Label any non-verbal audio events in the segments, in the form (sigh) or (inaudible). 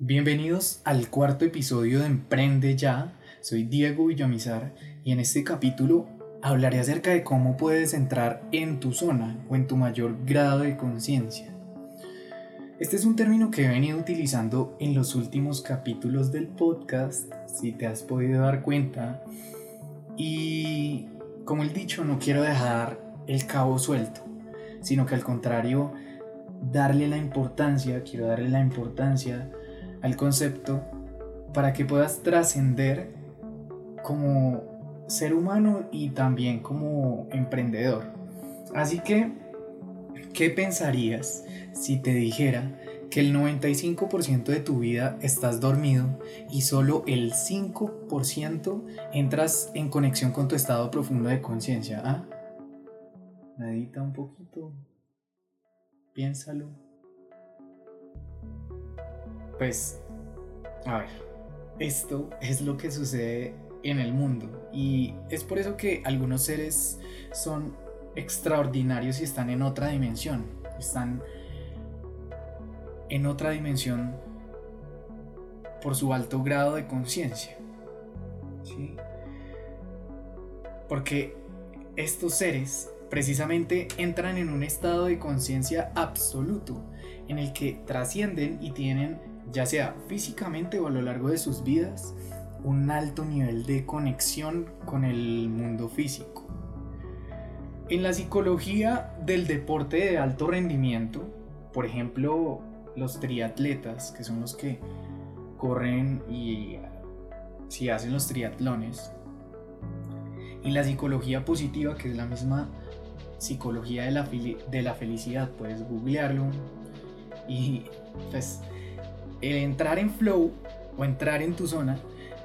Bienvenidos al cuarto episodio de Emprende Ya. Soy Diego Villamizar y en este capítulo hablaré acerca de cómo puedes entrar en tu zona o en tu mayor grado de conciencia. Este es un término que he venido utilizando en los últimos capítulos del podcast, si te has podido dar cuenta. Y como el dicho, no quiero dejar el cabo suelto, sino que al contrario, darle la importancia, quiero darle la importancia al concepto para que puedas trascender como ser humano y también como emprendedor. Así que, ¿qué pensarías si te dijera que el 95% de tu vida estás dormido y solo el 5% entras en conexión con tu estado profundo de conciencia? ¿Ah? Medita un poquito. Piénsalo. Pues, a ver, esto es lo que sucede en el mundo y es por eso que algunos seres son extraordinarios y están en otra dimensión, están en otra dimensión por su alto grado de conciencia. ¿sí? Porque estos seres precisamente entran en un estado de conciencia absoluto, en el que trascienden y tienen ya sea físicamente o a lo largo de sus vidas, un alto nivel de conexión con el mundo físico. En la psicología del deporte de alto rendimiento, por ejemplo, los triatletas, que son los que corren y si hacen los triatlones, y la psicología positiva, que es la misma psicología de la, de la felicidad, puedes googlearlo y pues el entrar en flow o entrar en tu zona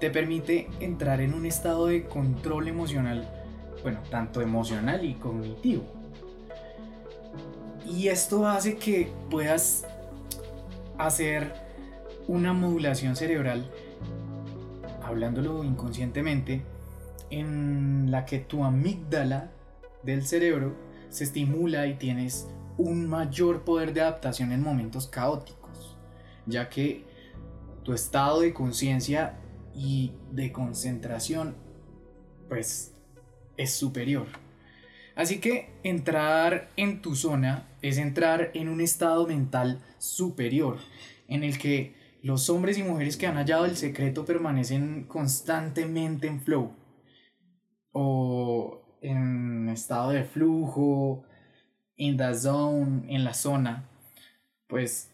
te permite entrar en un estado de control emocional, bueno, tanto emocional y cognitivo. Y esto hace que puedas hacer una modulación cerebral, hablándolo inconscientemente, en la que tu amígdala del cerebro se estimula y tienes un mayor poder de adaptación en momentos caóticos ya que tu estado de conciencia y de concentración pues es superior. Así que entrar en tu zona es entrar en un estado mental superior, en el que los hombres y mujeres que han hallado el secreto permanecen constantemente en flow o en estado de flujo, in the zone, en la zona, pues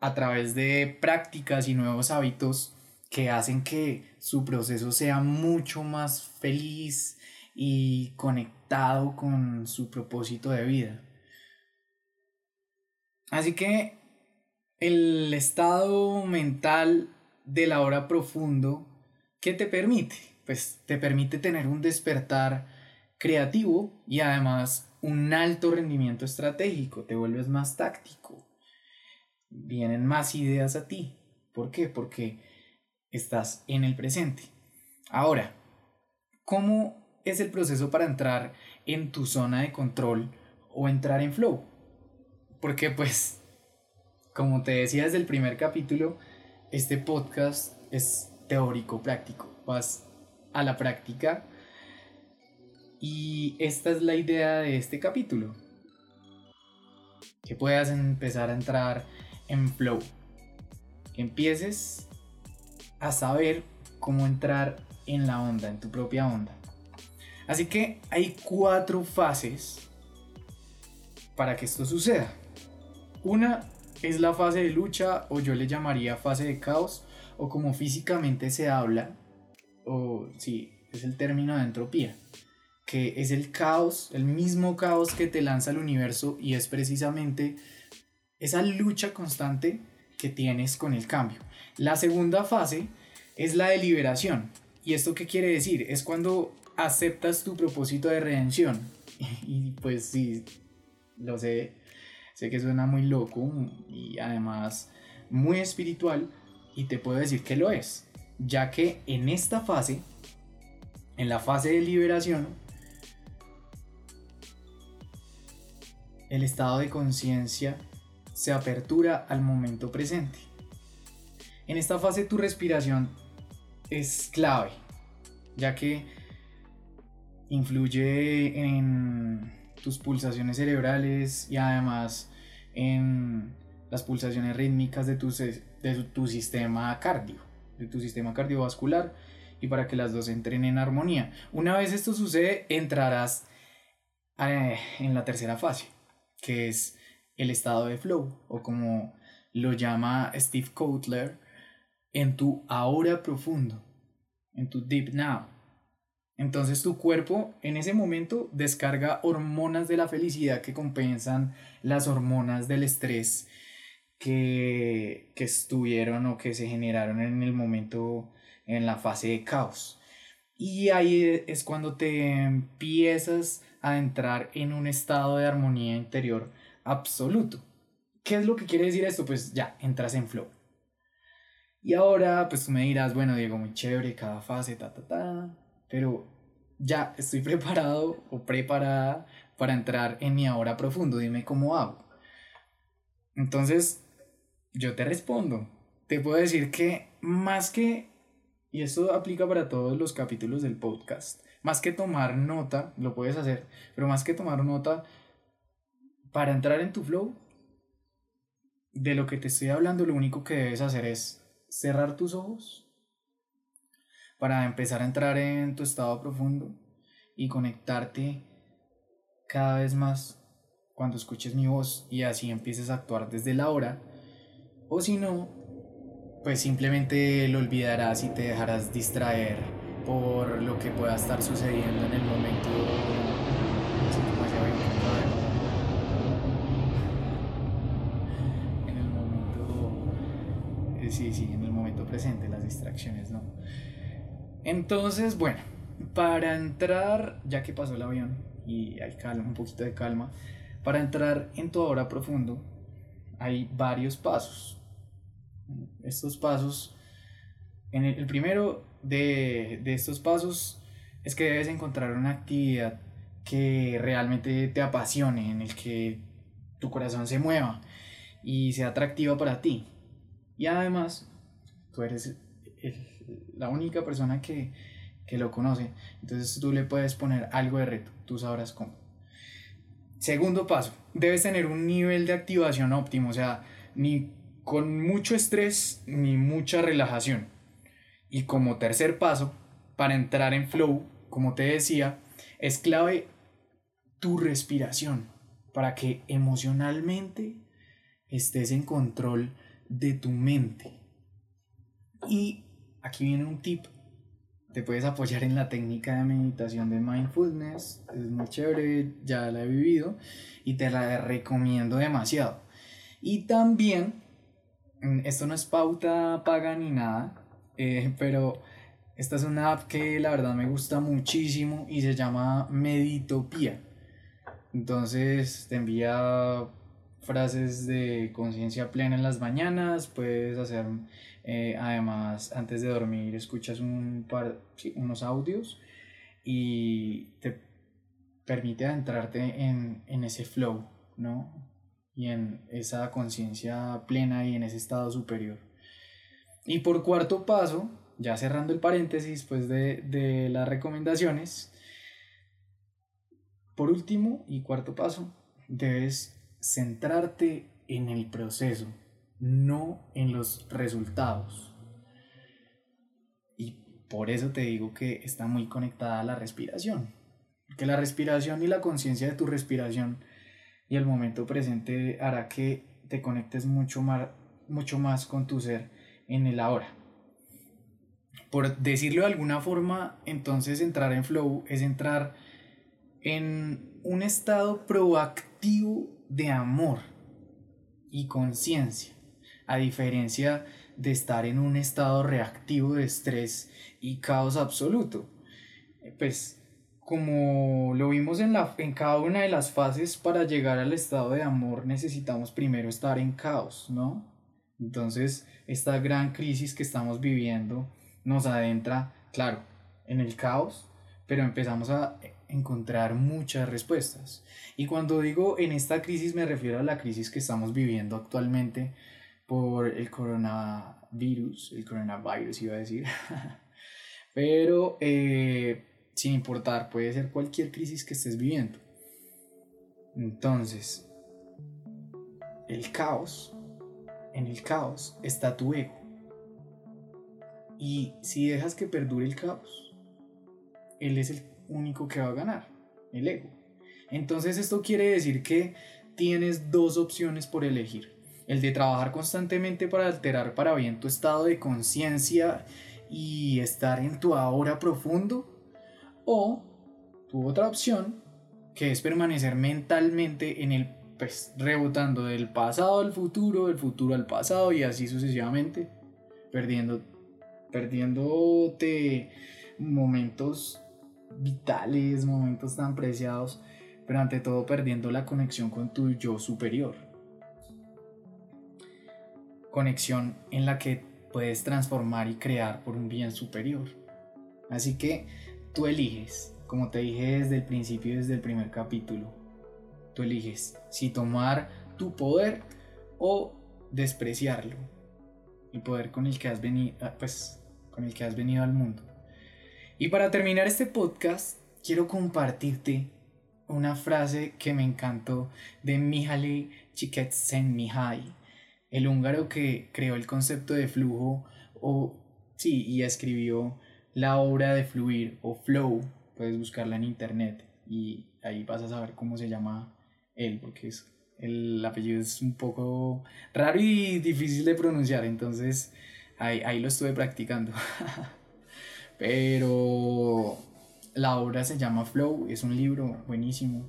a través de prácticas y nuevos hábitos que hacen que su proceso sea mucho más feliz y conectado con su propósito de vida. Así que el estado mental de la hora profundo, ¿qué te permite? Pues te permite tener un despertar creativo y además un alto rendimiento estratégico, te vuelves más táctico, vienen más ideas a ti. ¿Por qué? Porque estás en el presente. Ahora, ¿cómo es el proceso para entrar en tu zona de control o entrar en flow? Porque pues, como te decía desde el primer capítulo, este podcast es teórico práctico. Vas a la práctica y esta es la idea de este capítulo. Que puedas empezar a entrar en flow. Empieces a saber cómo entrar en la onda, en tu propia onda. Así que hay cuatro fases para que esto suceda. Una es la fase de lucha o yo le llamaría fase de caos o como físicamente se habla o sí, es el término de entropía, que es el caos, el mismo caos que te lanza el universo y es precisamente esa lucha constante que tienes con el cambio. La segunda fase es la de liberación. ¿Y esto qué quiere decir? Es cuando aceptas tu propósito de redención. (laughs) Y pues sí, lo sé, sé que suena muy loco y además muy espiritual y te puedo decir que lo es, ya que en esta fase, en la fase de liberación, el estado de conciencia se apertura al momento presente. En esta fase tu respiración es clave, ya que influye en tus pulsaciones cerebrales y además en las pulsaciones rítmicas de tu, de tu sistema de tu sistema cardiovascular y para que las dos entren en armonía. Una vez esto sucede, entrarás eh, en la tercera fase, que es el estado de flow, o como lo llama Steve Kotler, en tu ahora profundo, en tu deep now. Entonces tu cuerpo en ese momento descarga hormonas de la felicidad que compensan las hormonas del estrés que, que estuvieron o que se generaron en el momento, en la fase de caos. Y ahí es cuando te empiezas a entrar en un estado de armonía interior absoluto. ¿Qué es lo que quiere decir esto? Pues ya, entras en flow. Y ahora, pues tú me dirás, bueno, Diego, muy chévere, cada fase, ta, ta, ta, pero ya estoy (laughs) preparado o preparada para entrar en mi ahora profundo, dime cómo hago. Entonces, yo te respondo. Te puedo decir que más que, y esto aplica para todos los capítulos del podcast, más que tomar nota, lo puedes hacer, pero más que tomar nota, para entrar en tu flow, de lo que te estoy hablando, lo único que debes hacer es cerrar tus ojos para empezar a entrar en tu estado profundo y conectarte cada vez más cuando escuches mi voz y así empieces a actuar desde la hora. O si no pues simplemente lo olvidarás y te dejarás distraer por lo que pueda estar sucediendo en el momento. en el momento eh, sí sí en el momento presente las distracciones no entonces bueno para entrar ya que pasó el avión y hay calma un poquito de calma para entrar en tu hora profundo hay varios pasos estos pasos, en el, primero de, de estos pasos es que debes encontrar una actividad que realmente te apasione, en el que tu corazón se mueva y sea atractiva para ti. Y además, tú eres la única persona que, que, lo conoce, entonces tú le puedes poner algo de reto, tú sabrás cómo. Segundo paso, debes tener un nivel de activación óptimo, o sea, ni con mucho estrés ni mucha relajación. Y como tercer paso, para entrar en flow, como te decía, es clave tu respiración para que emocionalmente estés en control de tu mente. Y aquí viene un tip. Te puedes apoyar en la técnica de meditación de mindfulness. Es muy chévere, ya la he vivido y te la recomiendo demasiado. Y también Mm, esto no es pauta paga ni nada, eh, pero esta es una app que la verdad me gusta muchísimo y se llama Meditopía. Entonces te envía frases de conciencia plena en las mañanas, puedes hacer eh, además antes de dormir escuchas un par, unos audios y te permite adentrarte en, en ese flow, ¿no? y en esa conciencia plena y en ese estado superior. Y por cuarto paso, ya cerrando el paréntesis pues de, de las recomendaciones, por último y cuarto paso, debes centrarte en el proceso, no en los resultados. Y por eso te digo que está muy conectada a la respiración. Que la respiración y la conciencia de tu respiración y el momento presente hará que te conectes mucho más, mucho más con tu ser en el ahora. Por decirlo de alguna forma, entonces entrar en flow es entrar en un estado proactivo de amor y conciencia, a diferencia de estar en un estado reactivo de estrés y caos absoluto. Pues como lo vimos en, la, en cada una de las fases, para llegar al estado de amor necesitamos primero estar en caos, ¿no? Entonces, esta gran crisis que estamos viviendo nos adentra, claro, en el caos, pero empezamos a encontrar muchas respuestas. Y cuando digo en esta crisis me refiero a la crisis que estamos viviendo actualmente por el coronavirus, el coronavirus iba a decir, (laughs) pero eh, sin importar, puede ser cualquier crisis que estés viviendo. Entonces, el caos, en el caos está tu ego. Y si dejas que perdure el caos, él es el único que va a ganar, el ego. Entonces esto quiere decir que tienes dos opciones por elegir. El de trabajar constantemente para alterar para bien tu estado de conciencia y estar en tu ahora profundo. O tu otra opción, que es permanecer mentalmente en el, pues, rebotando del pasado al futuro, del futuro al pasado y así sucesivamente, perdiendo, perdiéndote momentos vitales, momentos tan preciados pero ante todo perdiendo la conexión con tu yo superior. Conexión en la que puedes transformar y crear por un bien superior. Así que tú eliges, como te dije desde el principio, desde el primer capítulo, tú eliges si tomar tu poder o despreciarlo. El poder con el que has venido, ah, pues, con el que has venido al mundo. Y para terminar este podcast, quiero compartirte una frase que me encantó de Mihaly Csikszentmihalyi, el húngaro que creó el concepto de flujo o sí, y escribió la obra de fluir o flow, puedes buscarla en internet y ahí vas a saber cómo se llama él, porque es, el apellido es un poco raro y difícil de pronunciar, entonces ahí, ahí lo estuve practicando. (laughs) Pero la obra se llama Flow, es un libro buenísimo.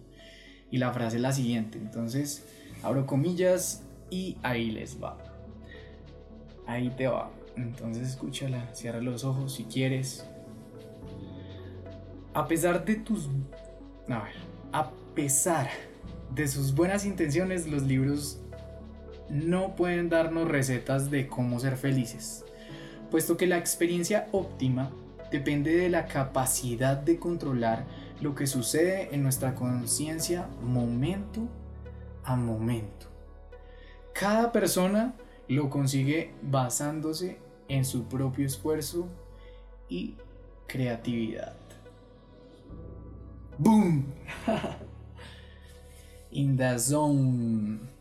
Y la frase es la siguiente. Entonces, abro comillas y ahí les va. Ahí te va. Entonces escúchala, cierra los ojos si quieres. A pesar de tus... A ver, a pesar de sus buenas intenciones, los libros no pueden darnos recetas de cómo ser felices, puesto que la experiencia óptima depende de la capacidad de controlar lo que sucede en nuestra conciencia momento a momento. Cada persona lo consigue basándose en su propio esfuerzo y creatividad. ¡Boom! (laughs) In the zone.